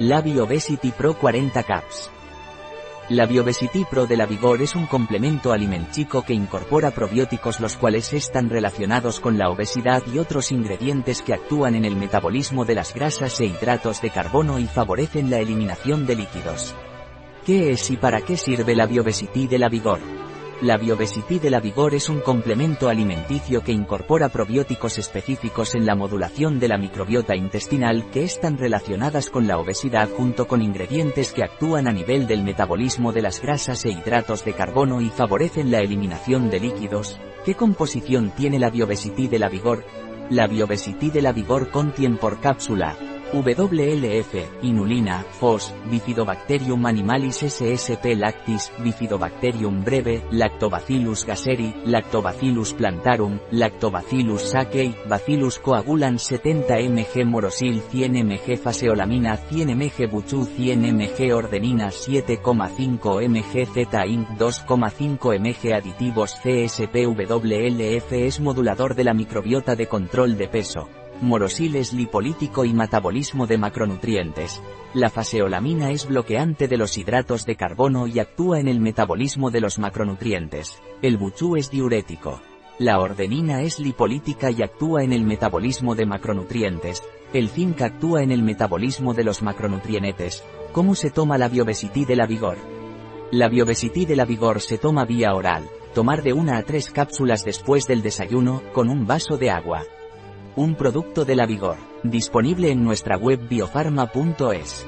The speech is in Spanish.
La Biobesity Pro 40 Caps. La Biobesity Pro de la Vigor es un complemento alimentico que incorpora probióticos los cuales están relacionados con la obesidad y otros ingredientes que actúan en el metabolismo de las grasas e hidratos de carbono y favorecen la eliminación de líquidos. ¿Qué es y para qué sirve la Biobesity de la Vigor? La Biobesity de la Vigor es un complemento alimenticio que incorpora probióticos específicos en la modulación de la microbiota intestinal que están relacionadas con la obesidad junto con ingredientes que actúan a nivel del metabolismo de las grasas e hidratos de carbono y favorecen la eliminación de líquidos. ¿Qué composición tiene la Biobesity de la Vigor? La Biobesity de la Vigor contiene por cápsula WLF, inulina, FOS, Bifidobacterium animalis SSP lactis, Bifidobacterium breve, Lactobacillus gasseri, Lactobacillus plantarum, Lactobacillus sakei, Bacillus coagulan 70 mg morosil 100 mg faseolamina 100 mg buchu 100 mg ordenina 7,5 mg z inc 2,5 mg aditivos CSP WLF es modulador de la microbiota de control de peso. Morosil es lipolítico y metabolismo de macronutrientes. La faseolamina es bloqueante de los hidratos de carbono y actúa en el metabolismo de los macronutrientes. El buchú es diurético. La ordenina es lipolítica y actúa en el metabolismo de macronutrientes. El zinc actúa en el metabolismo de los macronutrientes. ¿Cómo se toma la biobesity de la vigor? La biobesity de la vigor se toma vía oral. Tomar de una a tres cápsulas después del desayuno, con un vaso de agua. Un producto de la Vigor, disponible en nuestra web biofarma.es.